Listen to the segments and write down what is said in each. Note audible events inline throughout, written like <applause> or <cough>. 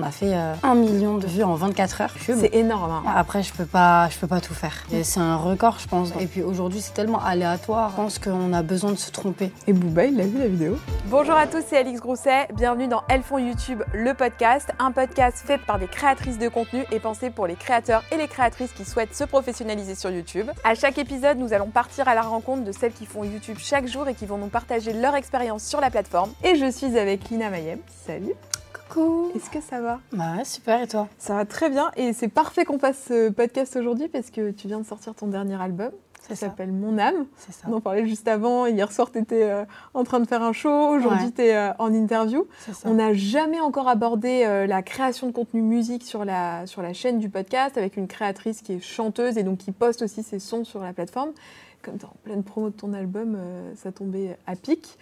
on a fait euh, un million de vues en 24 heures. C'est énorme. hein. Après, je peux pas, je peux pas tout faire. C'est un record, je pense. Et puis aujourd'hui, c'est tellement aléatoire. Je pense qu'on a besoin de se tromper. Et Booba, il a vu la vidéo. Bonjour à tous, c'est Alix Grousset. Bienvenue dans Elles font YouTube, le podcast. Un podcast fait par des créatrices de contenu et pensé pour les créateurs et les créatrices qui souhaitent se professionnaliser sur YouTube. À chaque épisode, nous allons partir à la rencontre de celles qui font YouTube chaque jour et qui vont nous partager leur expérience sur la plateforme. Et je suis avec Lina Mayem. Salut. Coucou. Est-ce que ça va? Bah ouais, super. Et toi? Ça va très bien et c'est parfait qu'on fasse ce podcast aujourd'hui parce que tu viens de sortir ton dernier album. Ça s'appelle Mon âme. C'est ça. On en parlait juste avant. Hier soir, tu étais en train de faire un show. Aujourd'hui, Ouais. tu es en interview. C'est ça. On n'a jamais encore abordé euh, la création de contenu musique sur la, sur la chaîne du podcast avec une créatrice qui est chanteuse et donc qui poste aussi ses sons sur la plateforme. Comme tu es en pleine promo de ton album, euh, ça tombait à pic.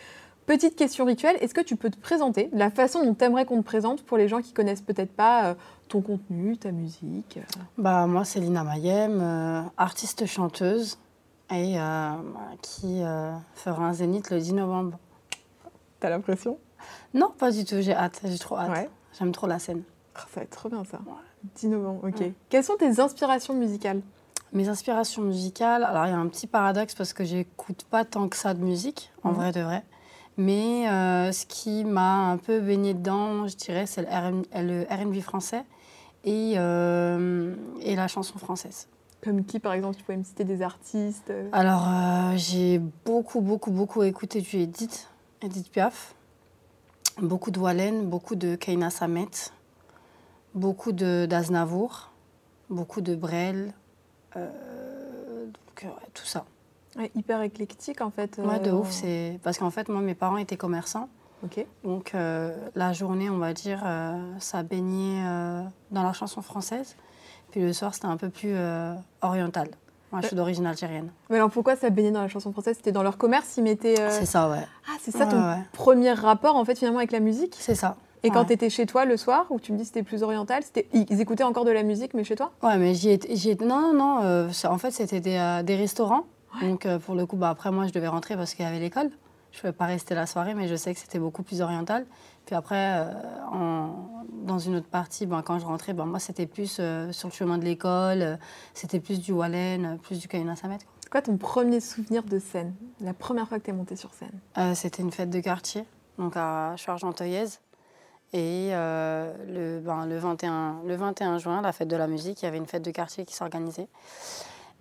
Petite question rituelle, est-ce que tu peux te présenter de la façon dont tu aimerais qu'on te présente pour les gens qui connaissent peut-être pas euh, ton contenu, ta musique euh. Bah moi, c'est Lina Mayem, euh, artiste chanteuse et euh, qui euh, fera un zénith le 10 novembre. T'as l'impression? Non, pas du tout. J'ai hâte. J'ai trop hâte. Ouais. J'aime trop la scène. Oh, Ça va être trop bien ça. Ouais. 10 novembre, ok. Ouais. Quelles sont tes inspirations musicales? Mes inspirations musicales, alors il y a un petit paradoxe parce que j'écoute pas tant que ça de musique, en Mhm. vrai de vrai. Mais euh, ce qui m'a un peu baigné dedans, je dirais, c'est le R&B français et, euh, et la chanson française. Comme qui, par exemple, tu pouvais me citer des artistes euh, Alors, euh, j'ai beaucoup, beaucoup, beaucoup écouté du Edith, Edith Piaf. Beaucoup de Wallen, beaucoup de Keina Samet, beaucoup de d'Aznavour, beaucoup de Brel, donc, ouais, tout ça. Ouais, hyper éclectique en fait. Ouais, de euh, ouf. C'est parce qu'en fait, moi, mes parents étaient commerçants, Ok. donc euh, la journée, on va dire, euh, ça baignait euh, dans la chanson française, puis le soir, c'était un peu plus oriental. Moi, je suis d'origine algérienne. Mais alors pourquoi ça baignait dans la chanson française? C'était dans leur commerce, ils mettaient. C'est ça, ouais. Ah, c'est ça Ouais, ton ouais. premier rapport en fait finalement avec la musique? C'est ça. Et quand tu étais chez toi le soir, où tu me dis c'était plus oriental, c'était ils écoutaient encore de la musique mais chez toi? Ouais, mais j'y étais, j'y étais- Non, non, non. en fait, c'était des, des restaurants. Donc, euh, pour le coup, bah, après, moi, je devais rentrer parce qu'il y avait l'école. Je ne pouvais pas rester la soirée, mais je sais que c'était beaucoup plus oriental. Puis après, euh, en- dans une autre partie, ben, quand je rentrais, ben, moi, c'était plus euh, sur le chemin de l'école. c'était plus du Wallen, plus du Kaina Samet. C'est quoi ton premier souvenir de scène? La première fois que tu es montée sur scène? Euh, c'était une fête de quartier, donc à argenteuillaise. Et euh, le, ben, le, 21, le 21 juin, la fête de la musique, il y avait une fête de quartier qui s'organisait.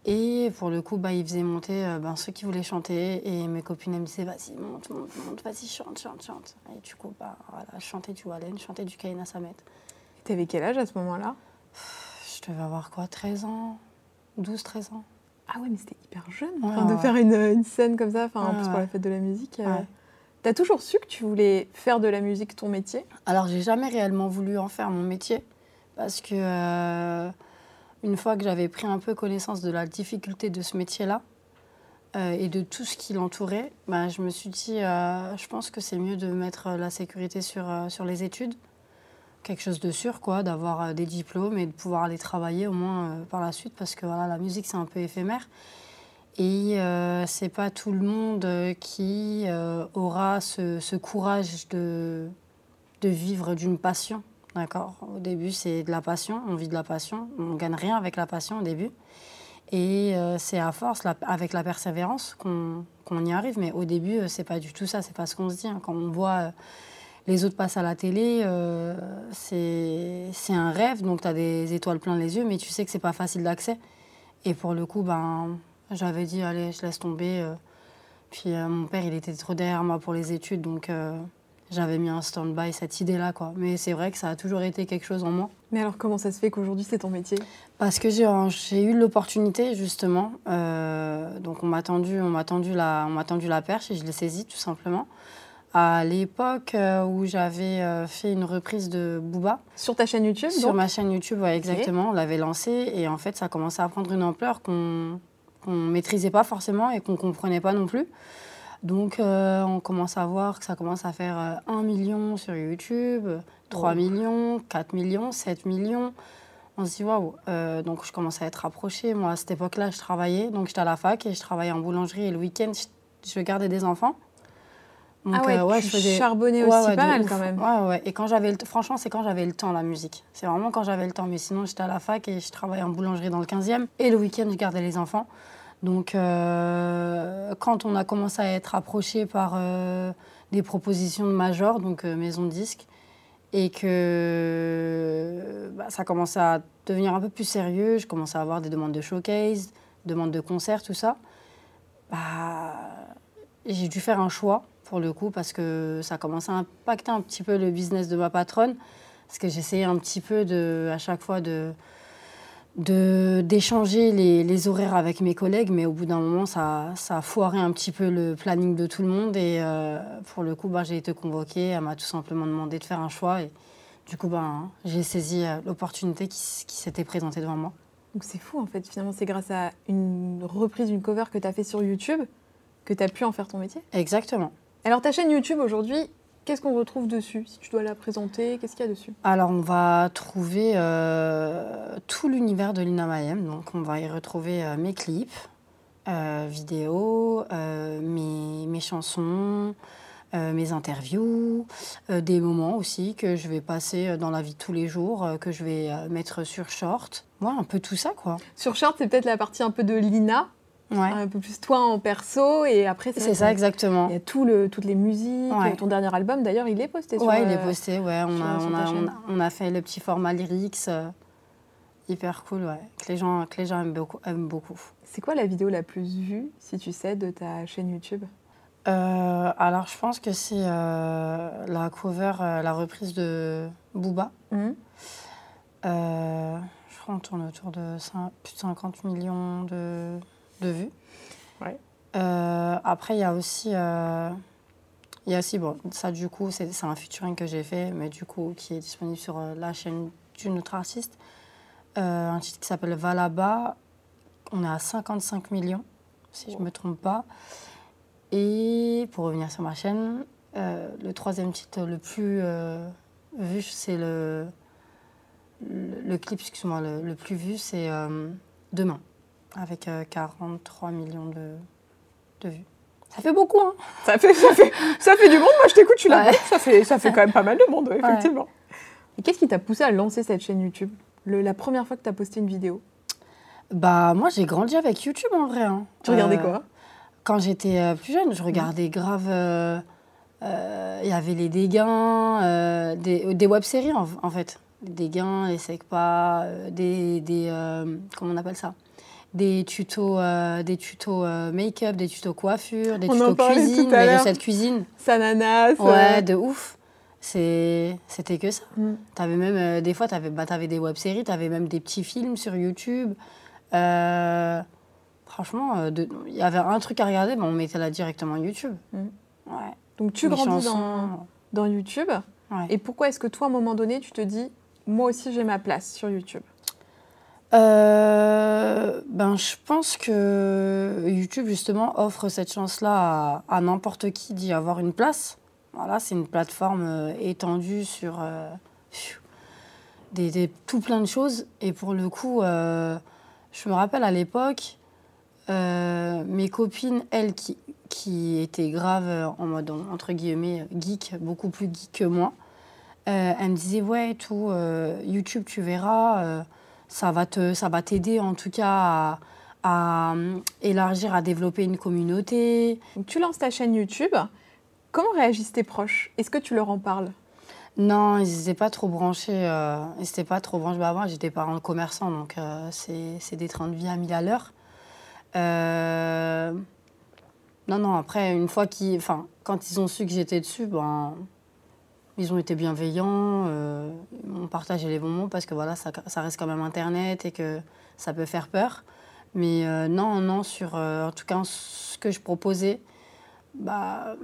Et pour le coup, bah, ils faisaient monter euh, ben, ceux qui voulaient chanter. Et mes copines elles me disaient Vas-y, monte, monte, monte, vas-y, chante, chante, chante. Et du coup, bah, voilà, je chantais du Wallen, je chantais du Kaina Samet. Tu avais quel âge à ce moment-là? Je devais avoir quoi 13 ans? 12, 13 ans Ah ouais, mais c'était hyper jeune Ouais, enfin, de faire une, une scène comme ça, enfin, en plus pour la fête de la musique. euh. T'as toujours su que tu voulais faire de la musique ton métier? Alors, j'ai jamais réellement voulu en faire mon métier parce que euh, une fois que j'avais pris un peu connaissance de la difficulté de ce métier-là euh, et de tout ce qui l'entourait, bah, je me suis dit, euh, je pense que c'est mieux de mettre la sécurité sur, euh, sur les études, quelque chose de sûr, quoi, d'avoir euh, des diplômes et de pouvoir aller travailler au moins euh, par la suite parce que voilà, la musique c'est un peu éphémère. Et euh, c'est pas tout le monde euh, qui euh, aura ce, ce courage de, de vivre d'une passion. D'accord Au début, c'est de la passion, on vit de la passion, on gagne rien avec la passion au début. Et euh, c'est à force, avec la persévérance, qu'on qu'on y arrive. Mais au début, euh, c'est pas du tout ça, c'est pas ce qu'on se dit. hein. Quand on voit euh, les autres passer à la télé, euh, c'est un rêve, donc tu as des étoiles plein les yeux, mais tu sais que c'est pas facile d'accès. Et pour le coup, ben, j'avais dit, allez, je laisse tomber. Puis mon père, il était trop derrière moi pour les études, donc j'avais mis un stand-by cette idée-là. quoi. Mais c'est vrai que ça a toujours été quelque chose en moi. Mais alors comment ça se fait qu'aujourd'hui c'est ton métier? Parce que j'ai eu l'opportunité, justement. euh, donc on m'a tendu, on m'a tendu, tendu la perche et je l'ai saisie, tout simplement. À l'époque euh, où j'avais euh, fait une reprise de Booba, Sur ta chaîne YouTube sur donc? ma chaîne YouTube, ouais, exactement. On l'avait lancé et en fait, ça commençait à prendre une ampleur qu'on qu'on maîtrisait pas forcément et qu'on comprenait pas non plus. Donc, euh, on commence à voir que ça commence à faire euh, 1 million sur YouTube, 3 Oh. millions, 4 millions, 7 millions. On se dit waouh. Euh, donc, je commence à être rapprochée. Moi, à cette époque-là, je travaillais. Donc, j'étais à la fac et je travaillais en boulangerie et le week-end, je, gardais des enfants. Donc, ah ouais, euh, ouais, tu je faisais. charbonnais Ouais, aussi ouais, pas mal ouf. quand même. Ouais, ouais. Et quand j'avais le franchement, c'est quand j'avais le temps, la musique. C'est vraiment quand j'avais le temps. Mais sinon, j'étais à la fac et je travaillais en boulangerie dans le 15e. Et le week-end, je gardais les enfants. Donc, euh, quand on a commencé à être approché par euh, des propositions de major, donc euh, maison de disque, et que bah, ça commençait à devenir un peu plus sérieux, je commençais à avoir des demandes de showcase, demandes de concerts, tout ça. Bah, j'ai dû faire un choix pour le coup parce que ça commençait à impacter un petit peu le business de ma patronne parce que j'essayais un petit peu de à chaque fois de d'échanger les, les horaires avec mes collègues mais au bout d'un moment ça, ça a foiré un petit peu le planning de tout le monde. Et euh, pour le coup bah, j'ai été convoquée. Elle m'a tout simplement demandé de faire un choix. Et du coup ben, j'ai saisi euh, l'opportunité qui, qui s'était présentée devant moi. Donc c'est fou en fait, finalement c'est grâce à une reprise d'une cover que tu as fait sur YouTube que tu as pu en faire ton métier? exactement. Alors ta chaîne YouTube aujourd'hui, qu'est-ce qu'on retrouve dessus Si tu dois la présenter, qu'est-ce qu'il y a dessus? Alors, on va trouver euh, tout l'univers de Lina Mayem. Donc, on va y retrouver euh, mes clips, euh, vidéos, mes, mes chansons, mes interviews, des moments aussi que je vais passer dans la vie de tous les jours, que je vais mettre sur short. Ouais, un peu tout ça, quoi. Sur Short, c'est peut-être la partie un peu de Lina, Ouais, un peu plus toi en perso, et après c'est ça, exactement. Il y a tout le, toutes les musiques, Ouais. ton dernier album d'ailleurs, il est posté sur Ouais, il est euh, posté, ouais. On a, on, a, on, a, on a fait le petit format lyrics. euh, hyper cool, ouais. Que les gens, que les gens aiment beaucoup. Aiment beaucoup. C'est quoi la vidéo la plus vue, si tu sais, de ta chaîne YouTube? Euh, alors, je pense que c'est euh, la cover, la reprise de Booba. Euh, je crois qu'on tourne autour de cin- plus de 50 millions de, de vues. Ouais. Euh, après, il y a aussi, euh, il y a aussi, bon, ça du coup, c'est un featuring que j'ai fait, mais du coup, qui est disponible sur euh, la chaîne d'une autre artiste. Euh, un titre qui s'appelle Valaba. On est à 55 millions, si je ne me trompe pas. Et pour revenir sur ma chaîne, euh, le troisième titre le plus euh, vu, c'est le, le, le clip, excuse-moi, le, le plus vu, c'est Demain, avec euh, 43 millions de, de vues. Ça fait beaucoup, hein <laughs> ça fait, ça, fait, ça fait du monde, moi je t'écoute, tu l'as Ouais. ça, fait, ça fait quand même pas mal de monde, ouais, Ouais. effectivement. Et qu'est-ce qui t'a poussé à lancer cette chaîne YouTube? Le- La première fois que tu as posté une vidéo? Bah, moi, j'ai grandi avec YouTube, en vrai. hein. Tu regardais Euh, quoi? Quand j'étais euh, plus jeune, je regardais grave. euh, euh, Il y avait les dégâts, euh, des, des web-séries en, en fait. Les dégâts, les secpas, euh, des. des euh, comment on appelle ça? Des tutos, euh, des tutos euh, make-up, des tutos coiffure, des On tutos cuisine, des recettes cuisine. Sananas Ouais, euh, de ouf. C'était que ça. Mm. T'avais même, des fois, t'avais bah, t'avais des web-séries, t'avais même des petits films sur YouTube. Franchement, il y avait un truc à regarder, bah, on mettait là directement YouTube. Mm. Ouais. Donc tu Les grandis dans, dans YouTube. ouais. Et pourquoi est-ce que toi, à un moment donné, tu te dis, moi aussi j'ai ma place sur YouTube? Euh, ben, je pense que YouTube, justement, offre cette chance-là à, n'importe qui d'y avoir une place. Voilà, c'est une plateforme euh, étendue sur euh, des, tout plein de choses. Et pour le coup, je me rappelle à l'époque, mes copines, elles, qui, qui étaient graves en mode, entre guillemets, geek, beaucoup plus geek que moi, elles me disaient, ouais, tout, YouTube, tu verras. Ça va te, ça va t'aider en tout cas à, à, euh, élargir, à développer une communauté. Tu lances ta chaîne YouTube. Comment réagissent tes proches? Est-ce que tu leur en parles? Non, ils n'étaient pas trop branchés. Euh, ils pas trop branchés. Bah, moi, j'étais parent commerçant, donc euh, c'est c'est des trains de vie à 1000 à l'heure. Euh, non, non, après, une fois qu'ils. Enfin, quand ils ont su que j'étais dessus, ben. Ils ont été bienveillants, euh, ils m'ont partagé les bons mots parce que voilà, ça, ça reste quand même Internet et que ça peut faire peur. Mais euh, non, non, sur euh, en tout cas ce que je proposais, bah,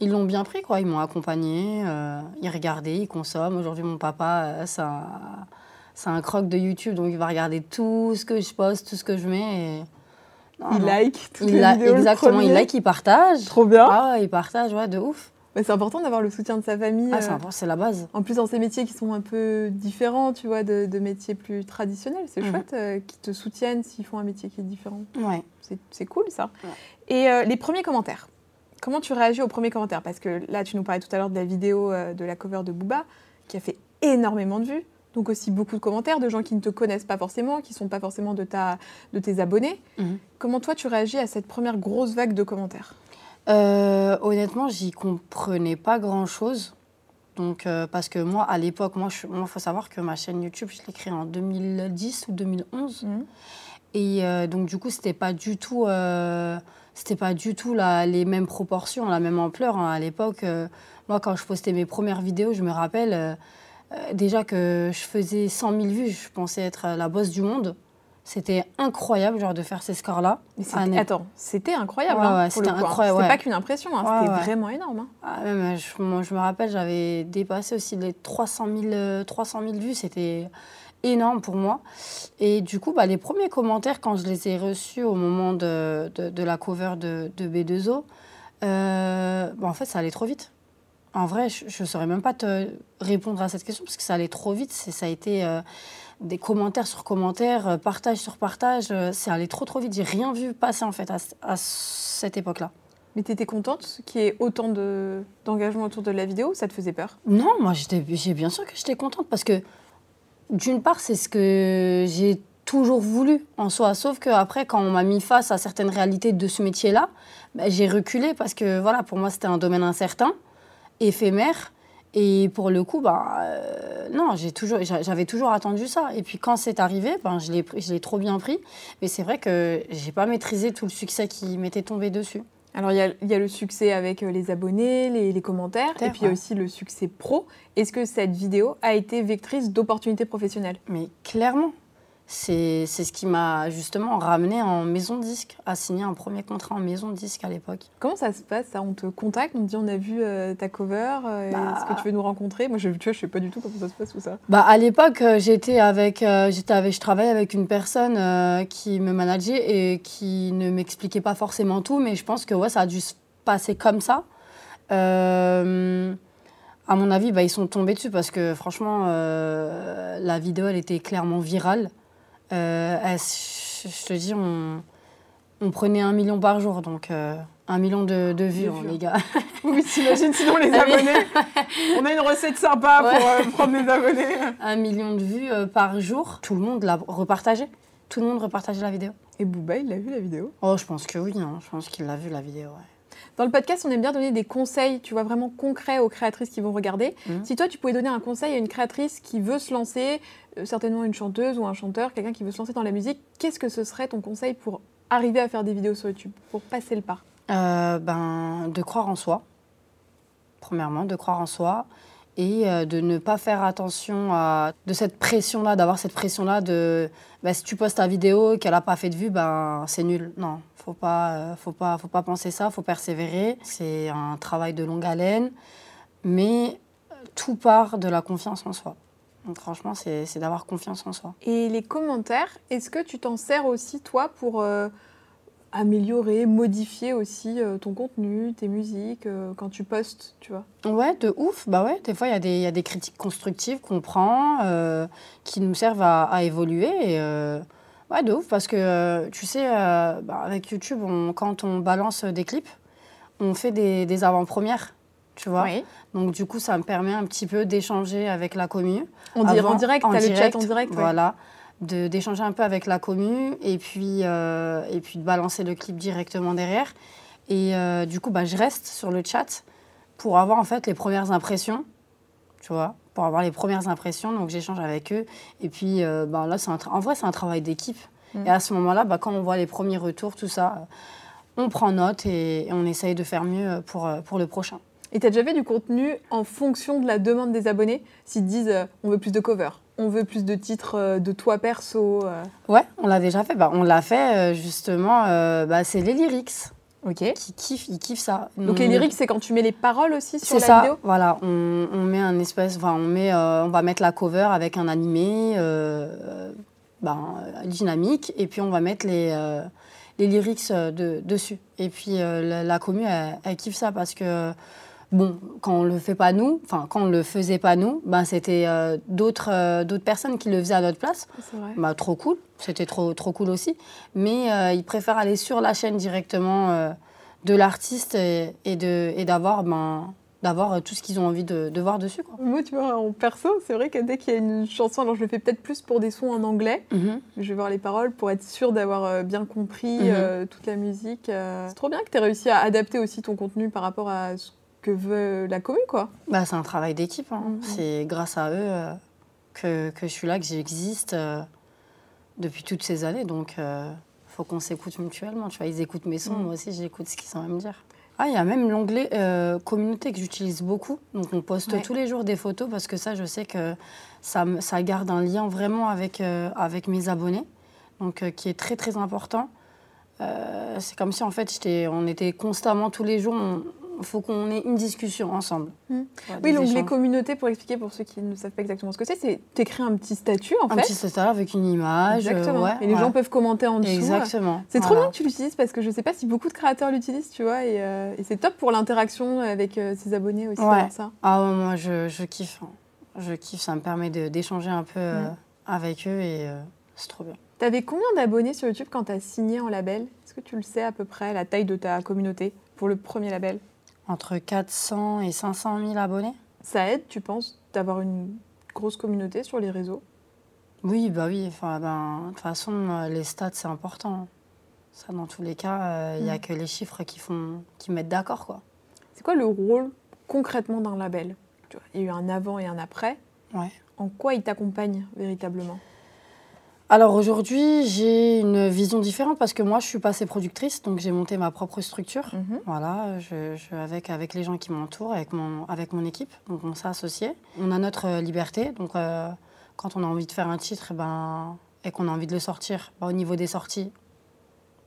ils l'ont bien pris, quoi. Ils m'ont accompagné, euh, ils regardaient, ils consomment. Aujourd'hui, mon papa, c'est un, croc de YouTube, donc il va regarder tout ce que je poste, tout ce que je mets. Et... Non, like toutes Il les vidéos. le Exactement, il like, il partage. Trop bien. Ah, il partage, ouais, de ouf. Mais c'est important d'avoir le soutien de sa famille. Ah, c'est euh, c'est la base. En plus, dans ces métiers qui sont un peu différents, tu vois, de, de métiers plus traditionnels, c'est Mhm. chouette euh, qu'ils te soutiennent s'ils font un métier qui est différent. Ouais. C'est cool, ça. Ouais. Et euh, les premiers commentaires, Comment tu réagis aux premiers commentaires? Parce que là, tu nous parlais tout à l'heure de la vidéo euh, de la cover de Booba, qui a fait énormément de vues. Donc aussi beaucoup de commentaires de gens qui ne te connaissent pas forcément, qui ne sont pas forcément de, ta, de tes abonnés. Mhm. Comment toi, tu réagis à cette première grosse vague de commentaires? Euh, honnêtement, j'y comprenais pas grand-chose. Donc, euh, parce que moi, à l'époque, moi, il faut savoir que ma chaîne YouTube, je l'ai créée en 2010 ou 2011. Mhm. Et euh, donc, du coup, c'était pas du tout, euh, c'était pas du tout la- les mêmes proportions, la même ampleur. hein. À l'époque, moi, quand je postais mes premières vidéos, je me rappelle déjà que je faisais 100 000 vues. Je pensais être la boss du monde. C'était incroyable, genre, de faire ces scores-là. Attends, c'était incroyable. Ouais, hein, ouais, c'était hein. incroyable, ouais. pas qu'une impression, hein, c'était vraiment énorme. Ah, même, je, moi, je me rappelle, j'avais dépassé aussi les 300 000, euh, 300 000 vues. C'était énorme pour moi. Et du coup, bah, les premiers commentaires, quand je les ai reçus au moment de, de, de la cover de, de B2O, euh, bah, en fait, ça allait trop vite. En vrai, je ne saurais même pas te répondre à cette question parce que ça allait trop vite. Ça a été euh, des commentaires sur commentaires, euh, partage sur partage. euh, ça allait trop, trop vite. J'ai rien vu passer en fait à, à cette époque-là. Mais tu étais contente qu'il y ait autant de- d'engagement autour de la vidéo ça te faisait peur? Non, moi, j'étais, j'ai bien sûr que j'étais contente parce que, d'une part, c'est ce que j'ai toujours voulu en soi. Sauf qu'après, quand on m'a mis face à certaines réalités de ce métier-là, ben, j'ai reculé parce que, voilà, pour moi, c'était un domaine incertain, éphémère. Et pour le coup, bah, euh, non, j'ai toujours, j'a- j'avais toujours attendu ça. Et puis quand c'est arrivé, ben, je l'ai, je l'ai trop bien pris. Mais c'est vrai que j'ai pas maîtrisé tout le succès qui m'était tombé dessus. Alors, il y a, il y a le succès avec euh, les abonnés, les, les commentaires, et puis il y a aussi le succès pro. Est-ce que cette vidéo a été vectrice d'opportunités professionnelles? Mais clairement, c'est ce qui m'a justement ramené en maison disque, à signer un premier contrat en maison disque à l'époque. Comment ça se passe ça? On te contacte, on te dit on a vu euh, ta cover, euh, Bah. est-ce que tu veux nous rencontrer? Moi, je, tu vois, je sais pas du tout comment ça se passe tout ça. Bah, à l'époque, euh, j'étais avec, euh, j'étais avec, je travaillais avec une personne qui me manageait et qui ne m'expliquait pas forcément tout, mais je pense que ouais, ça a dû se passer comme ça. Euh, à mon avis, bah, ils sont tombés dessus parce que franchement, euh, la vidéo, elle était clairement virale. Euh, je te dis, on, on prenait un million par jour, donc euh, un million de, de vues, De hein, vues. les gars. <laughs> Oui, t'imagines sinon les abonnés On a une recette sympa pour euh, prendre les abonnés. un million de vues euh, par jour. Tout le monde l'a repartagé. Tout le monde repartageait la vidéo. Et Booba, il a vu la vidéo? Oh, je pense que oui, hein. je pense qu'il l'a vu la vidéo. ouais. Dans le podcast, on aime bien donner des conseils, tu vois, vraiment concrets aux créatrices qui vont regarder. Mhm. Si toi, tu pouvais donner un conseil à une créatrice qui veut se lancer, euh, certainement une chanteuse ou un chanteur, quelqu'un qui veut se lancer dans la musique, qu'est-ce que ce serait ton conseil pour arriver à faire des vidéos sur YouTube, pour passer le pas? Euh, ben, de croire en soi. Premièrement, de croire en soi et euh, de ne pas faire attention à de cette pression-là, d'avoir cette pression-là de ben, si tu postes ta vidéo et qu'elle n'a pas fait de vue, ben c'est nul. Non, faut pas, euh, faut pas, faut pas penser ça. Faut persévérer. C'est un travail de longue haleine, mais tout part de la confiance en soi. Donc franchement, c'est d'avoir confiance en soi. Et les commentaires, est-ce que tu t'en sers aussi, toi, pour euh, améliorer, modifier aussi euh, ton contenu, tes musiques, euh, quand tu postes, tu vois Ouais, de ouf. Bah ouais, des fois, il y, a des- il y a des critiques constructives qu'on prend, euh, qui nous servent à, à évoluer. Et, euh, ouais, de ouf, parce que euh, tu sais, euh, bah, avec YouTube, on- quand on balance des clips, on fait des, des avant-premières, tu vois. Oui. Donc, du coup, ça me permet un petit peu d'échanger avec la commu. On dirait en direct, en t'as le direct, chat en direct. ouais. Voilà. De- D'échanger un peu avec la commu et puis, euh, et puis de balancer le clip directement derrière. Et euh, du coup, bah, je reste sur le chat pour avoir en fait les premières impressions, tu vois, pour avoir les premières impressions. Donc j'échange avec eux. Et puis euh, bah, là, c'est un tra- en vrai, c'est un travail d'équipe. Mm. Et à ce moment-là, bah, quand on voit les premiers retours, tout ça, on prend note et, et on essaye de faire mieux pour, euh, pour le prochain. Et t'as déjà fait du contenu en fonction de la demande des abonnés? S'ils disent on veut plus de covers, on veut plus de titres euh, de toi perso. euh, Ouais, on l'a déjà fait. Bah, on l'a fait euh, justement, euh, bah, c'est les lyrics. Ok. qui kiffent, ils kiffent ça. Donc On- les lyrics, c'est quand tu mets les paroles aussi sur c'est la ça, vidéo? voilà. On, on met un espèce, enfin, on met, euh, on va mettre la cover avec un animé, euh, ben, dynamique, et puis on va mettre les, les lyrics de- dessus. Et puis la, la commu, elle, elle kiffe ça parce que bon, quand on le fait pas nous, enfin quand on le faisait pas nous, ben c'était euh, d'autres, euh, d'autres personnes qui le faisaient à notre place. Vrai. Bah, trop cool, c'était trop, trop cool aussi. Mais euh, ils préfèrent aller sur la chaîne directement de l'artiste et, et de et d'avoir ben d'avoir tout ce qu'ils ont envie de, de voir dessus quoi. Moi, tu vois, en perso, c'est vrai que dès qu'il y a une chanson, alors je le fais peut-être plus pour des sons en anglais, je vais voir les paroles pour être sûre d'avoir bien compris Mhm. euh, toute la musique. euh. C'est trop bien que tu aies réussi à adapter aussi ton contenu par rapport à ce que veut la commune, quoi. Bah, c'est un travail d'équipe. hein. Mhm. C'est grâce à eux euh, que, que je suis là, que j'existe euh, depuis toutes ces années. Donc, il faut qu'on s'écoute mutuellement. Tu vois, ils écoutent mes sons, Mhm. moi aussi, j'écoute ce qu'ils ont à me dire. Ah, il y a même l'onglet euh, communauté que j'utilise beaucoup. Donc, on poste Ouais. tous les jours des photos parce que ça, je sais que ça, garde un lien vraiment avec, euh, avec mes abonnés, donc euh, qui est très, très important. Euh, c'est comme si, en fait, on était constamment tous les jours, faut qu'on ait une discussion ensemble. Voilà, Oui, l'onglet échanges. communauté, pour expliquer pour ceux qui ne savent pas exactement ce que c'est, c'est t'écris un petit statut, en Un fait. petit statut avec une image. euh, Exactement. ouais, et les ouais. gens peuvent commenter en dessous. Exactement. C'est trop bien que tu l'utilises parce que je sais pas si beaucoup de créateurs l'utilisent, tu vois, et, euh, et c'est top pour l'interaction avec euh, ses abonnés aussi, Ouais. ça. Ah ouais, moi je, je kiffe. hein. Je kiffe, ça me permet d'échanger un peu avec eux et c'est trop bien. T'avais combien d'abonnés sur YouTube quand t'as signé en label? Est-ce que tu le sais à peu près, la taille de ta communauté pour le premier label? Entre 400 et 500 000 abonnés Ça aide, tu penses, d'avoir une grosse communauté sur les réseaux? Oui, bah oui. Enfin, ben, de toute façon, euh, les stats, c'est important. Ça, dans tous les cas, il n'y a Mm. que les chiffres qui, font, qui mettent d'accord. quoi. C'est quoi le rôle concrètement d'un label? Il y a eu un avant et un après. Ouais. En quoi il t'accompagne véritablement? Alors aujourd'hui, j'ai une vision différente parce que moi, je suis passée productrice, donc j'ai monté ma propre structure. Mhm. Voilà, je, je- avec, avec les gens qui m'entourent, avec mon, avec mon équipe. Donc on s'est associés. On a notre euh, liberté. Donc euh, quand on a envie de faire un titre eh ben, et qu'on a envie de le sortir, bah, au niveau des sorties,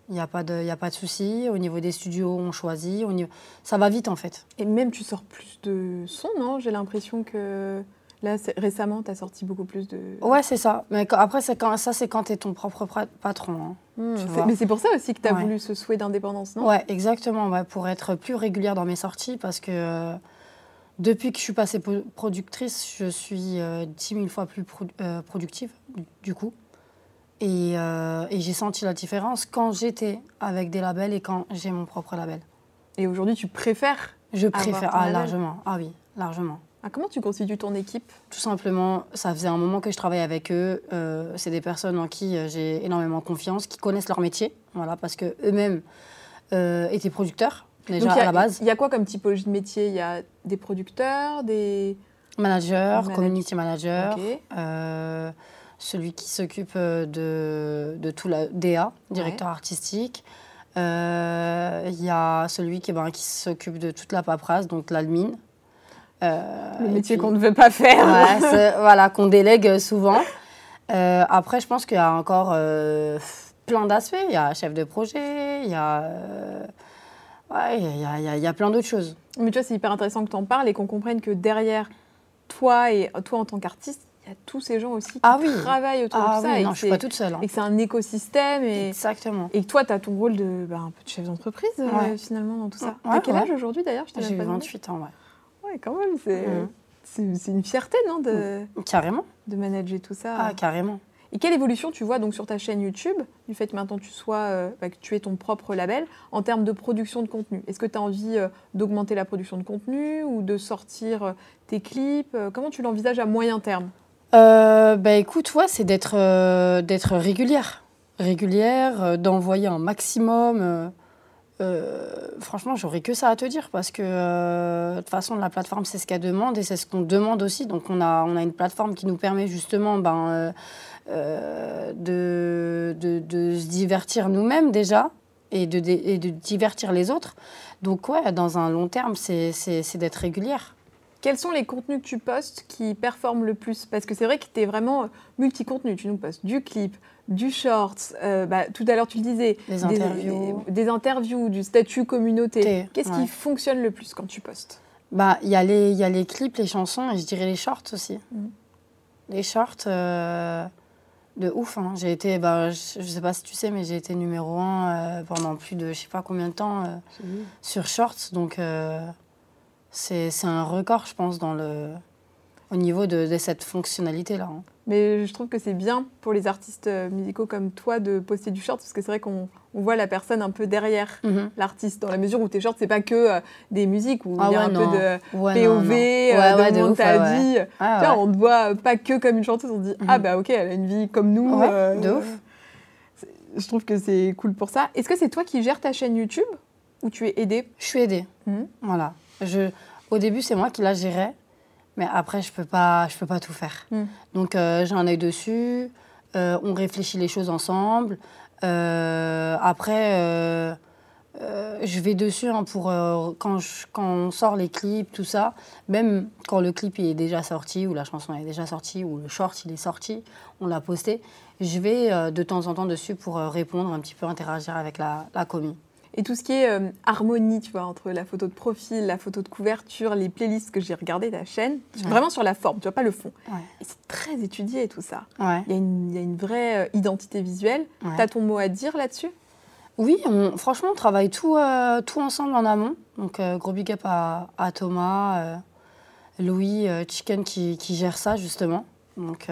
il n'y a pas de, il y a pas de souci. Au niveau des studios, on choisit. Au niveau... Ça va vite en fait. Et même tu sors plus de sons, non? J'ai l'impression que là, récemment, t'as sorti beaucoup plus de... Ouais, c'est ça. Mais quand- après, quand, ça, c'est quand tu es ton propre patron. hein. Hmm, tu mais c'est pour ça aussi que tu as Ouais. voulu ce souhait d'indépendance, non? Ouais, exactement. ouais, pour être plus régulière dans mes sorties, parce que euh, depuis que je suis passée productrice, je suis euh, 10 000 fois plus pro- euh, productive, du- coup. Et, euh, et j'ai senti la différence quand j'étais avec des labels et quand j'ai mon propre label. Et aujourd'hui, tu préfères Je préfère, ah, largement. Ah oui, largement. Ah, Comment tu constitues ton équipe? Tout simplement, ça faisait un moment que je travaillais avec eux. Euh, c'est des personnes en qui euh, j'ai énormément confiance, qui connaissent leur métier, voilà, parce que eux-mêmes euh, étaient producteurs déjà Donc, a- à la base. Il y a quoi comme typologie de métier? Il y a des producteurs, des... Manager, Manag- community manager, Ok. euh, celui qui s'occupe de, de tout la DA, directeur artistique. Il y a celui qui, ben, qui s'occupe de toute la paperasse, donc l'admin. Euh, Le et métier qu'on ne veut pas faire. Ouais, <laughs> voilà, qu'on délègue souvent. Euh, après, je pense qu'il y a encore euh, plein d'aspects. Il y a chef de projet, il y a, euh, ouais, il y a, il y a- il y a plein d'autres choses. Mais tu vois, c'est hyper intéressant que tu en parles et qu'on comprenne que derrière toi et toi en tant qu'artiste, il y a tous ces gens aussi qui Ah oui. travaillent autour Ah de ça. oui, et non, que je suis pas toute seule. hein. Et que c'est un écosystème et, Exactement. et que toi, tu as ton rôle de, bah, un peu de chef d'entreprise euh, finalement dans tout ça. Ouais, T'as quel âge aujourd'hui d'ailleurs? J'ai même pas demandé. 28 ans, ouais. Ouais, quand même, c'est c'est une fierté, non, de, Carrément. de manager tout ça. Ah, carrément. Et quelle évolution tu vois donc sur ta chaîne YouTube, du fait que maintenant tu sois, euh, bah, que tu aies ton propre label, en termes de production de contenu? Est-ce que tu as envie euh, d'augmenter la production de contenu ou de sortir euh, tes clips Euh, Comment tu l'envisages à moyen terme? Bah écoute, ouais, c'est d'être d'être régulière. Régulière, d'envoyer un maximum. Euh, franchement, j'aurais que ça à te dire parce que euh, de toute façon, la plateforme, c'est ce qu'elle demande et c'est ce qu'on demande aussi. Donc, on a, on a une plateforme qui nous permet justement ben, euh, de, de, se divertir nous-mêmes déjà et de, de divertir les autres. Donc, ouais, dans un long terme, c'est d'être régulière. Quels sont les contenus que tu postes qui performent le plus? Parce que c'est vrai que tu es vraiment multi-contenu. Tu nous postes du clip, du short, euh, bah, tout à l'heure tu le disais, des- interviews. des, interviews, du statut communauté. Té, Qu'est-ce ouais. qui fonctionne le plus quand tu postes? Bah, il y, a les- il y a les clips, les chansons et je dirais les shorts aussi. Mhm. Les shorts, euh, de ouf. hein. J'ai été, bah, je, je sais pas si tu sais, mais j'ai été numéro un euh, pendant plus de je sais pas combien de temps euh, sur shorts. Donc, c'est un record, je pense, dans le, au niveau de, de cette fonctionnalité-là. hein. Mais je trouve que c'est bien pour les artistes euh, musicaux comme toi de poster du short parce que c'est vrai qu'on on voit la personne un peu derrière Mhm. l'artiste dans la mesure où tes shorts c'est pas que euh, des musiques où Ah il y a ouais, un non. peu de Ouais, POV, euh, Ouais, ouais, de vie. Ah, Tu vois, ouais. on te voit pas que comme une chanteuse, on se dit Mhm. ah bah ok elle a une vie comme nous. Euh, de ouf. Je trouve que c'est cool pour ça. Est-ce que c'est toi qui gères ta chaîne YouTube ou tu es aidé Je suis aidée. Mhm. Voilà. Je, au début, c'est moi qui la gérais, mais après, je peux pas, je peux pas tout faire. Mm. Donc, euh, j'ai un œil dessus. euh, on réfléchit les choses ensemble. Euh, après, euh, je vais dessus hein, pour quand, je- quand on sort les clips, tout ça. Même quand le clip il est déjà sorti ou la chanson est déjà sortie ou le short il est sorti, on l'a posté. Je vais de temps en temps dessus pour répondre un petit peu, interagir avec la, la commu. Et tout ce qui est euh, harmonie, tu vois, entre la photo de profil, la photo de couverture, les playlists que j'ai regardées ta chaîne, Ouais. vraiment sur la forme, tu vois, pas le fond. Ouais. Et c'est très étudié tout ça. Ouais. Il y, a une- il y a une vraie euh, identité visuelle. Ouais. T'as ton mot à dire là-dessus? Oui, on- franchement, on travaille tout, euh, tout ensemble en amont. Donc, euh, gros big up à, à Thomas, Louis, Chicken qui, qui gère ça, justement. Donc,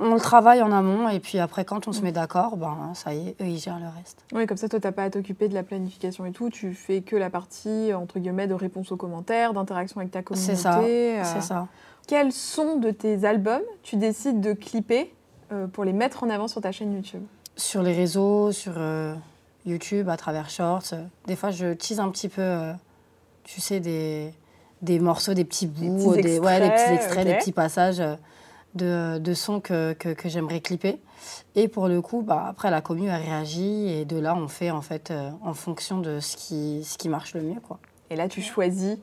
on le travaille en amont et puis après, quand on se met d'accord, ben, ça y est, eux, ils gèrent le reste. Oui, comme ça, toi, t'as pas à t'occuper de la planification et tout. Tu fais que la partie, entre guillemets, de réponse aux commentaires, d'interaction avec ta communauté. C'est ça, euh. C'est ça. Quels sont de tes albums tu décides de clipper euh, pour les mettre en avant sur ta chaîne YouTube? Sur les réseaux, sur euh, YouTube, à travers Shorts, des fois, je tease un petit peu, tu sais, des, des morceaux, des petits bouts, petits des, ouais, des petits extraits, extraits, ok. des petits passages de, de sons que, que, que j'aimerais clipper. Et pour le coup, bah, après, la commu a réagi et de là, on fait en fait euh, en fonction de ce qui, ce qui marche le mieux. Quoi. Et là, tu choisis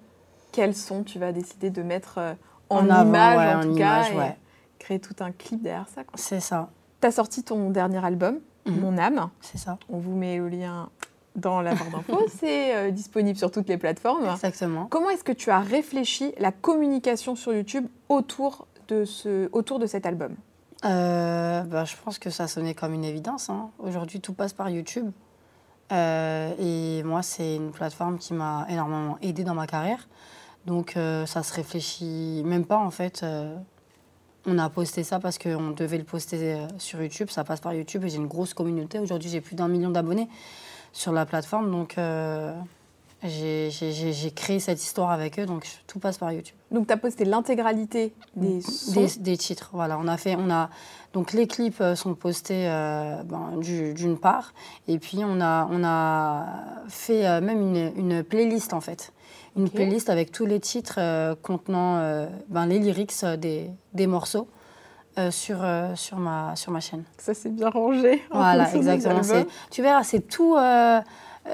quels sons tu vas décider de mettre euh, en, En avant, image, ouais, en en tout cas, image, et ouais. créer tout un clip derrière ça. C'est ça, T'as sorti ton dernier album, Mhm. Mon âme. c'est ça. On vous met le lien dans la barre d'infos. <laughs> C'est euh, disponible sur toutes les plateformes. Exactement. Comment est-ce que tu as réfléchi la communication sur YouTube autour autour de cet album Euh, bah, je pense que ça sonnait comme une évidence. hein. Aujourd'hui, tout passe par YouTube. Euh, et moi, c'est une plateforme qui m'a énormément aidé dans ma carrière. Donc, euh, ça se réfléchit même pas, en fait. On a posté ça parce qu'on devait le poster sur YouTube. Ça passe par YouTube et j'ai une grosse communauté. Aujourd'hui, j'ai plus d'un million d'abonnés sur la plateforme. Donc, j'ai créé cette histoire avec eux. Donc, tout passe par YouTube. Donc, tu as posté l'intégralité des. Des, des titres, voilà. On a fait, on a donc les clips euh, sont postés euh, ben, du- d'une part, et puis on a on a fait euh, même une, une playlist en fait, une playlist avec tous les titres euh, contenant ben, les lyrics des, des morceaux euh, sur euh, sur ma sur ma chaîne. Ça, c'est bien rangé. Voilà, exactement. Tu verras, c'est tout. euh,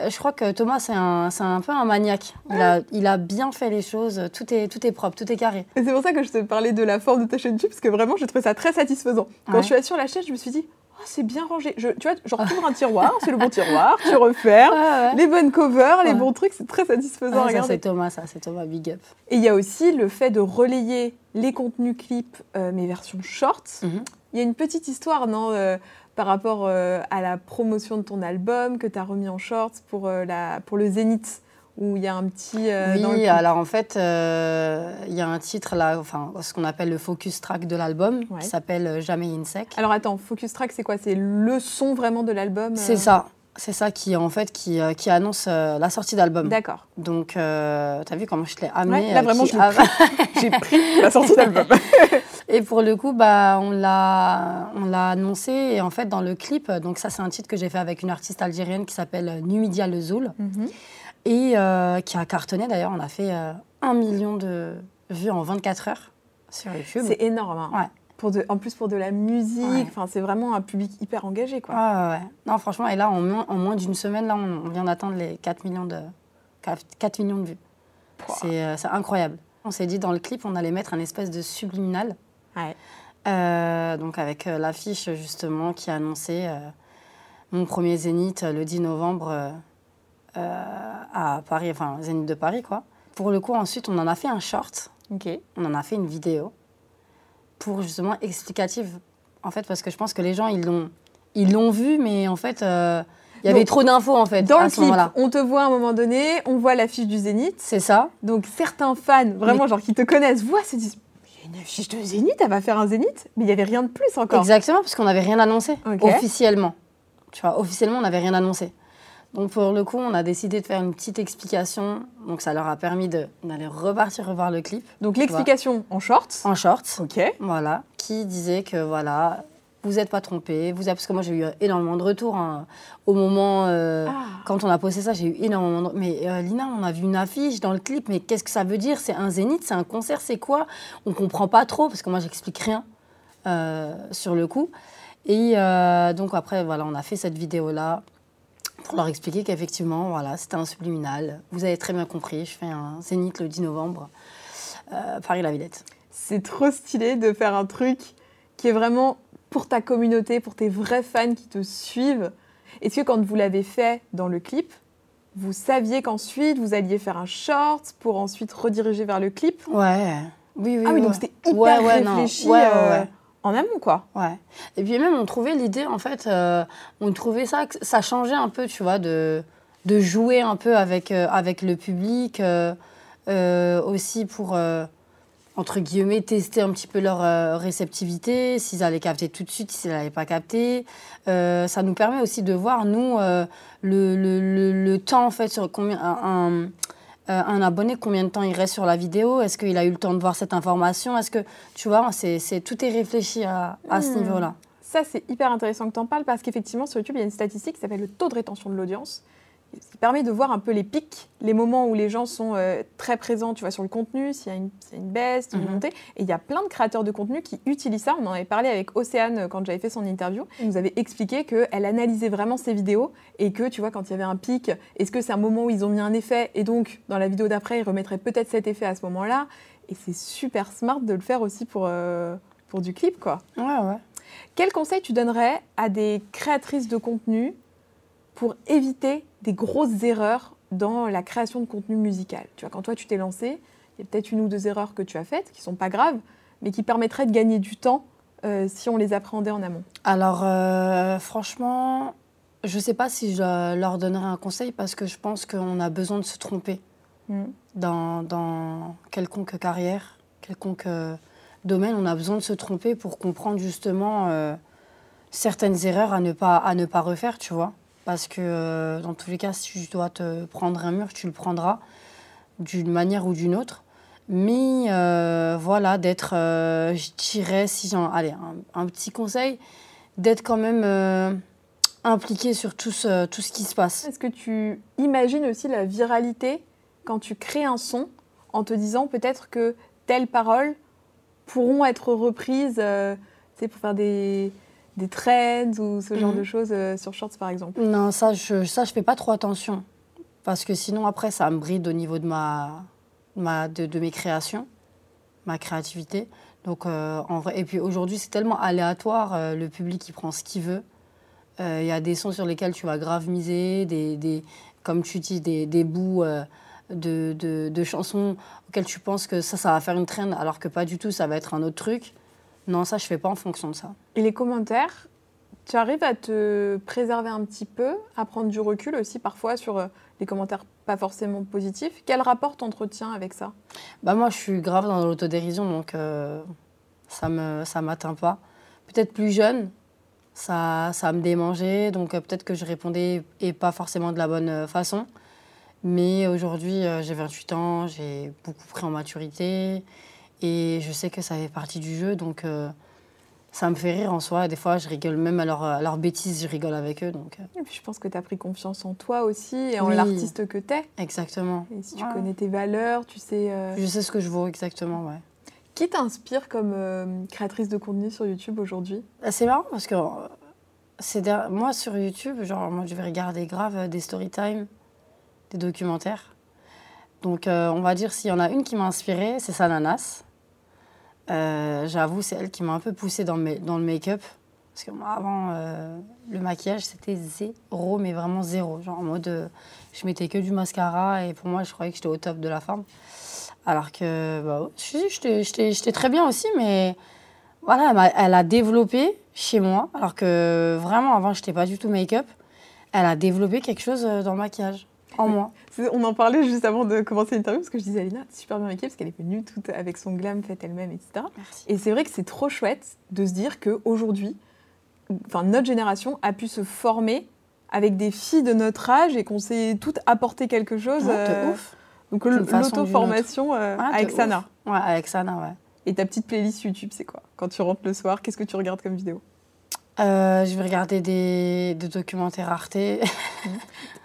je crois que Thomas, c'est un, c'est un peu un maniaque. Il a, il a bien fait les choses. Tout est, tout est propre, tout est carré. Et c'est pour ça que je te parlais de la forme de ta chaîne YouTube, parce que vraiment, j'ai trouvé ça très satisfaisant. Quand Ouais. je suis allée sur la chaîne, je me suis dit, oh, c'est bien rangé. Je, tu vois, genre, tu ouvres un tiroir, c'est le bon tiroir, tu <laughs> refermes. Ouais, ouais. Les bonnes covers, les bons trucs, c'est très satisfaisant à ça, regarder. c'est Thomas, ça, c'est Thomas Big Up. Et il y a aussi le fait de relayer les contenus clips, euh, mais version shorts. Mhm. Il y a une petite histoire, non euh, par rapport euh, à la promotion de ton album que tu as remis en shorts pour, euh, la, pour le Zénith, où il y a un petit... euh, dans le oui, alors en fait, il y a un titre là, enfin, ce qu'on appelle le focus track de l'album, Ouais. qui s'appelle Jamais Insec. Alors attends, Focus Track, c'est quoi? C'est le son vraiment de l'album C'est ça, c'est ça qui en fait qui, euh, qui annonce euh, la sortie d'album. D'accord. Donc, euh, t'as vu comment je l'ai amené Ouais, là, vraiment, a- J'ai pris la sortie d'album. <laughs> Et pour le coup, bah, on l'a, on l'a annoncé. Et en fait, dans le clip, donc ça, c'est un titre que j'ai fait avec une artiste algérienne qui s'appelle Numidia Lezoul et euh, qui a cartonné. D'ailleurs, on a fait un million de vues en 24 heures sur YouTube. C'est énorme. hein. Ouais. Pour de, en plus pour de la musique, Ouais. enfin c'est vraiment un public hyper engagé quoi. Ouais, ouais. Non, franchement, et là, en moins, en moins d'une semaine, là, on, on vient d'atteindre les 4 millions de, 4 millions de vues. C'est, euh, c'est incroyable. On s'est dit, dans le clip, on allait mettre un espèce de subliminal. Ouais. Euh, donc avec euh, l'affiche justement qui annonçait euh, mon premier zénith le 10 novembre euh, à Paris, enfin zénith de Paris quoi. Pour le coup ensuite on en a fait un short, on en a fait une vidéo pour justement explicative en fait parce que je pense que les gens ils l'ont ils l'ont vu mais en fait euh, il y avait Donc, trop d'infos en fait. Dans à le ce clip, on te voit à un moment donné, on voit l'affiche du Zénith. C'est ça. Donc certains fans, vraiment genre qui te connaissent, voient, se disent il y a une affiche de Zénith, elle va faire un Zénith, mais il y avait rien de plus encore. Exactement, parce qu'on n'avait rien annoncé officiellement. Tu vois, officiellement, on n'avait rien annoncé. Donc pour le coup, on a décidé de faire une petite explication. Donc ça leur a permis de- d'aller repartir revoir le clip Donc l'explication en shorts. en shorts. Ok. Voilà, qui disait que voilà, vous n'êtes pas trompé, vous parce que moi j'ai eu énormément de retours hein, au moment euh, Ah. quand on a posté ça, j'ai eu énormément de mais euh, Lina, on a vu une affiche dans le clip, mais qu'est-ce que ça veut dire? C'est un zénith, c'est un concert, c'est quoi? On comprend pas trop parce que moi j'explique rien euh, sur le coup. Et donc après voilà, on a fait cette vidéo là pour leur expliquer qu'effectivement voilà, c'était un subliminal. Vous avez très bien compris, je fais un zénith le 10 novembre, euh, Paris la Villette. C'est trop stylé de faire un truc qui est vraiment pour ta communauté, pour tes vrais fans qui te suivent. Est-ce que quand vous l'avez fait dans le clip, vous saviez qu'ensuite vous alliez faire un short pour ensuite rediriger vers le clip? Ouais. Oui, oui. Ah oui, ouais. donc c'était hyper Ouais, ouais, non. réfléchi Ouais, ouais, euh, ouais. En amont, quoi. Ouais. Et puis même, on trouvait l'idée, en fait, euh, on trouvait ça, que ça changeait un peu, tu vois, de, de jouer un peu avec, euh, avec le public, euh, aussi pour, entre guillemets, tester un petit peu leur réceptivité, s'ils allaient capter tout de suite, s'ils n'allaient pas capter. Ça nous permet aussi de voir, nous, le, le, le, temps, en fait, sur combien... euh, un abonné, combien de temps il reste sur la vidéo? Est-ce qu'il a eu le temps de voir cette information? Est-ce que, tu vois, c'est, tout est réfléchi à, à ce Hmm. niveau-là. Ça, c'est hyper intéressant que tu en parles parce qu'effectivement, sur YouTube, il y a une statistique qui s'appelle le taux de rétention de l'audience. Ce qui permet de voir un peu les pics, les moments où les gens sont euh, très présents, tu vois, sur le contenu, s'il y a une, une baisse, une Mhm. montée. Et il y a plein de créateurs de contenu qui utilisent ça. On en avait parlé avec Océane euh, quand j'avais fait son interview. Elle nous avait expliqué qu'elle analysait vraiment ses vidéos et que, tu vois, quand il y avait un pic, est-ce que c'est un moment où ils ont mis un effet et donc, dans la vidéo d'après, ils remettraient peut-être cet effet à ce moment-là. Et c'est super smart de le faire aussi pour, euh, pour du clip, quoi. Ouais, ouais. Quel conseil tu donnerais à des créatrices de contenu pour éviter des grosses erreurs dans la création de contenu musical Tu vois, quand toi tu t'es lancé, il y a peut-être une ou deux erreurs que tu as faites qui sont pas graves, mais qui permettraient de gagner du temps euh, si on les appréhendait en amont. Alors, euh, franchement, je sais pas si je leur donnerais un conseil parce que je pense qu'on a besoin de se tromper dans, dans quelconque carrière, quelconque euh, domaine. On a besoin de se tromper pour comprendre justement certaines erreurs à ne, pas, à ne pas refaire, tu vois. Parce que euh, dans tous les cas, si tu dois te prendre un mur, tu le prendras d'une manière ou d'une autre. Mais euh, voilà, d'être, euh, je dirais, si j'en. Allez, un, petit conseil, d'être quand même impliqué sur tout ce, tout ce qui se passe. Est-ce que tu imagines aussi la viralité quand tu crées un son en te disant peut-être que telles paroles pourront être reprises sais, pour faire des, des trends ou ce genre Mhm. de choses euh, sur Shorts par exemple? Non, ça, je ça, je fais pas trop attention. Parce que sinon, après, ça me bride au niveau de, ma, ma, de, de mes créations, ma créativité. Donc, euh, en et puis aujourd'hui, c'est tellement aléatoire, euh, le public, il prend ce qu'il veut. Il y a des sons sur lesquels tu vas grave miser, des, des, comme tu dis, des, des bouts de, de, de chansons auxquelles tu penses que ça, ça va faire une trend, alors que pas du tout, ça va être un autre truc. Non, ça, je fais pas en fonction de ça. Et les commentaires, tu arrives à te préserver un petit peu, à prendre du recul aussi parfois sur euh, les commentaires pas forcément positifs. Quel rapport t'entretiens avec ça? Bah moi, je suis grave dans l'autodérision, donc euh, ça me ça m'atteint pas. Peut-être plus jeune, ça, ça me démangeait, donc euh, peut-être que je répondais et pas forcément de la bonne façon. Mais aujourd'hui, euh, j'ai 28 ans, j'ai beaucoup pris en maturité et je sais que ça fait partie du jeu, donc euh, ça me fait rire en soi. Des fois, je rigole même à leurs à leurs bêtises, je rigole avec eux, donc euh, Et puis je pense que tu as pris confiance en toi aussi et en Oui. l'artiste que tu es. exactement. Et si tu Ouais. connais tes valeurs, tu sais... euh, Je sais ce que je vaux exactement, ouais. Qui t'inspire comme euh, créatrice de contenu sur YouTube aujourd'hui? Ah, C'est marrant parce que moi sur YouTube, genre moi je vais regarder grave des story time, des documentaires. Donc euh, on va dire s'il y en a une qui m'a inspirée, c'est Sananas. Euh, J'avoue, c'est elle qui m'a un peu poussée dans, le make-up. Parce que moi avant, euh, le maquillage c'était zéro, mais vraiment zéro. Genre en mode, euh, je mettais que du mascara et pour moi je croyais que j'étais au top de la forme. Alors que bah, j'étais- très bien aussi, mais voilà, elle, m'a- elle a développé chez moi, alors que vraiment avant, je n'étais pas du tout make-up. elle a développé quelque chose euh, dans le maquillage, en moi. On en parlait juste avant de commencer l'interview parce que je disais à Lina, super bien maquillée parce qu'elle est venue toute avec son glam faite elle-même, etc. Merci. Et c'est vrai que c'est trop chouette de se dire qu'aujourd'hui, enfin, notre génération a pu se former avec des filles de notre âge et qu'on s'est toutes apporter quelque chose. Ouais, euh, ouf. Donc l'auto-formation euh, Ouais, de avec ouf. Sana. Ouais, avec Sana, ouais. Et ta petite playlist YouTube, c'est quoi? Quand tu rentres le soir, qu'est-ce que tu regardes comme vidéo? Euh, je vais regarder des, des documentaires Arte. <laughs> Et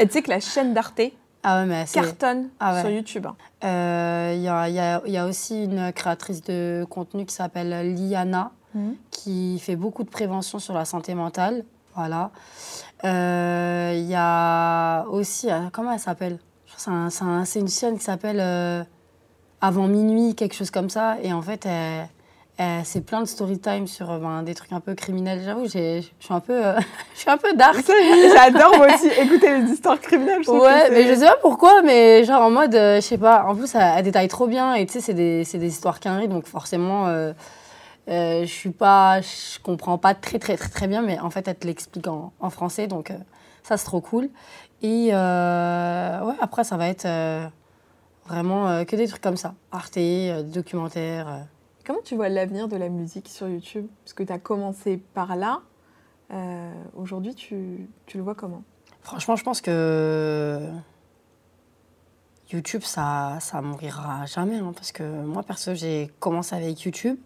tu sais que la chaîne d'Arte ah ouais, cartonne Ah ouais. sur YouTube. hein. Euh, Il y, a, il y a- il y a aussi une créatrice de contenu qui s'appelle Liana, qui fait beaucoup de prévention sur la santé mentale. Voilà. Euh, Il y a aussi, euh, comment elle s'appelle? C'est un- c'est un- C'est une chaîne qui s'appelle euh, Avant minuit, quelque chose comme ça. Et en fait, elle- elle- c'est plein de story time sur euh, ben, des trucs un peu criminels. J'avoue, je suis un peu, euh, <laughs> je suis un peu dark. Ça, J'adore moi aussi écouter les histoires criminelles. je Ouais, mais je sais pas pourquoi, mais genre en mode, euh, je sais pas, en plus elle, elle détaille trop bien et tu sais, c'est des, des histoires qu'un donc forcément, euh, euh, je suis pas, je comprends pas très très très très bien, mais en fait elle te l'explique en, en français, donc euh, ça c'est trop cool. Et euh, ouais, après ça va être euh, vraiment euh, que des trucs comme ça, Arte, euh, documentaires. euh. Comment tu vois l'avenir de la musique sur YouTube? Parce que tu as commencé par là. Euh, Aujourd'hui, tu, tu le vois comment? Franchement, je pense que YouTube, ça, ça mourira jamais. hein, parce que moi, perso, j'ai commencé avec YouTube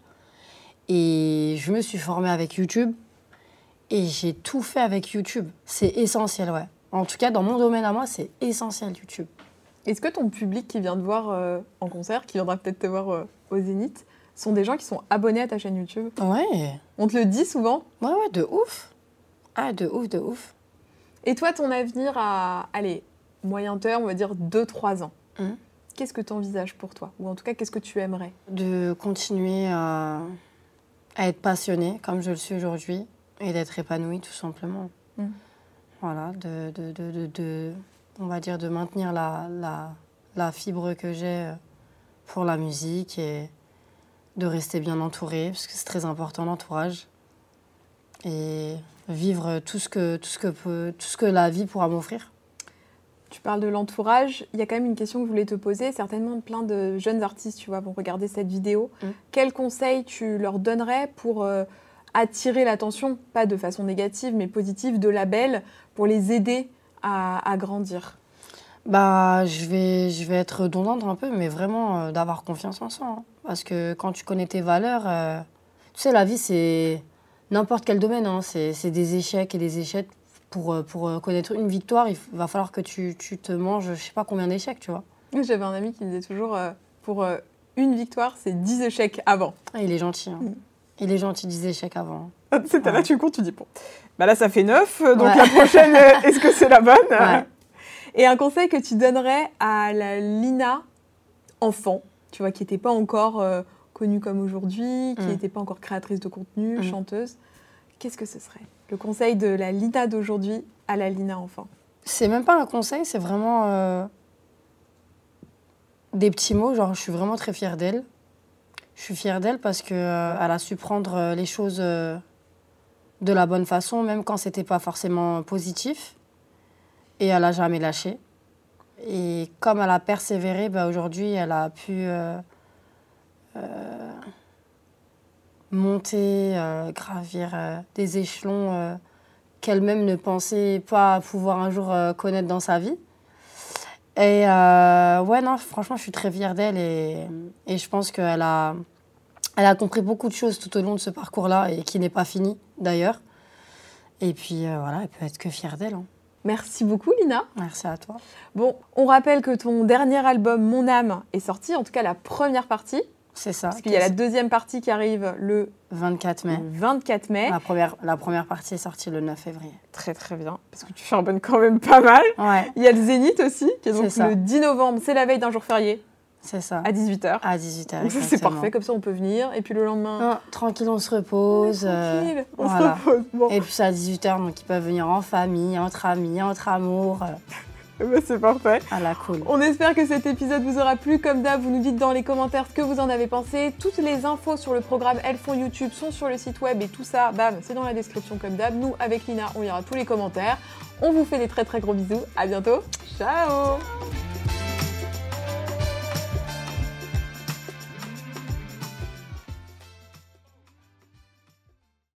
et je me suis formée avec YouTube et j'ai tout fait avec YouTube. C'est essentiel, ouais. En tout cas, dans mon domaine à moi, c'est essentiel YouTube. Est-ce que ton public qui vient te voir euh, en concert, qui viendra peut-être te voir euh, au Zénith, sont des gens qui sont abonnés à ta chaîne YouTube Ouais, On te le dit souvent. ouais, ouais, de ouf. Ah, de ouf, de ouf. Et toi, ton avenir à, allez, moyen terme, on va dire 2-3 ans, Mhm. qu'est-ce que tu envisages pour toi? Ou en tout cas, qu'est-ce que tu aimerais? De continuer à, à être passionnée comme je le suis aujourd'hui et d'être épanouie tout simplement. Mm. Voilà, de, de, de, de- de- on va dire de maintenir la, la, la fibre que j'ai pour la musique et de rester bien entourée parce que c'est très important l'entourage et vivre tout ce que tout ce que peut, tout ce que la vie pourra m'offrir. Tu parles de l'entourage. Il y a quand même une question que je voulais te poser. Certainement, plein de jeunes artistes, tu vois, vont regarder cette vidéo. Mm. Quels conseils tu leur donnerais pour euh, attirer l'attention, pas de façon négative, mais positive, de labels, pour les aider à, à grandir? Bah, je vais, je vais être redondante un peu, mais vraiment euh, d'avoir confiance en soi. hein. Parce que quand tu connais tes valeurs, euh, tu sais, la vie, c'est n'importe quel domaine. hein. C'est des échecs et des échecs. Pour, euh, pour euh, connaître une victoire, il va falloir que tu, tu te manges, je sais pas combien d'échecs, tu vois. J'avais un ami qui disait toujours, euh, pour euh, une victoire, c'est 10 échecs avant. Ah, il est gentil. hein. Mm. Il est gentil, des échecs avant. Là, Ouais. tu comptes, tu dis, bon, bah là, ça fait 9, donc Ouais. la prochaine, <laughs> est-ce que c'est la bonne? Ouais. Et un conseil que tu donnerais à la Lina enfant, tu vois, qui n'était pas encore euh, connue comme aujourd'hui, qui Mm. n'était pas encore créatrice de contenu, Mm. chanteuse, qu'est-ce que ce serait? Le conseil de la Lina d'aujourd'hui à la Lina enfant. C'est même pas un conseil, c'est vraiment euh, des petits mots. Genre, je suis vraiment très fière d'elle. Je suis fière d'elle parce que euh, elle a su prendre euh, les choses de la bonne façon, même quand c'était pas forcément positif. Et elle a jamais lâché. Et comme elle a persévéré, bah, aujourd'hui, elle a pu euh, euh, monter, euh, gravir des échelons. qu'elle-même ne pensait pas pouvoir un jour connaître dans sa vie. Et ouais, non, franchement, je suis très fière d'elle et, je pense qu'elle a, elle a compris beaucoup de choses tout au long de ce parcours-là et qui n'est pas fini d'ailleurs. Et puis voilà, elle peut être que fière d'elle. hein. Merci beaucoup, Lina. Merci à toi. Bon, on rappelle que ton dernier album, Mon âme, est sorti, en tout cas la première partie, C'est ça. parce qu'il y a la deuxième partie qui arrive le 24 mai. 24 mai. La première, la première partie est sortie le 9 février. Très très bien, parce que tu charbonnes quand même pas mal. Ouais, Il y a le Zénith aussi, qui est donc le 10 novembre, c'est la veille d'un jour férié, c'est ça. à 18h. À 18h. donc ça c'est parfait, comme ça on peut venir, et puis le lendemain, Non, tranquille, on se repose. euh, tranquille, on voilà. se repose. Bon. Et puis c'est à 18h, donc ils peuvent venir en famille, entre amis, entre amours. euh, <laughs> bah, c'est parfait. À la cool. On espère que cet épisode vous aura plu. Comme d'hab, vous nous dites dans les commentaires ce que vous en avez pensé. Toutes les infos sur le programme Elles font YouTube sont sur le site web et tout ça, bam, c'est dans la description comme d'hab. Nous, avec Lina, on lira tous les commentaires. On vous fait des très très gros bisous. À bientôt. Ciao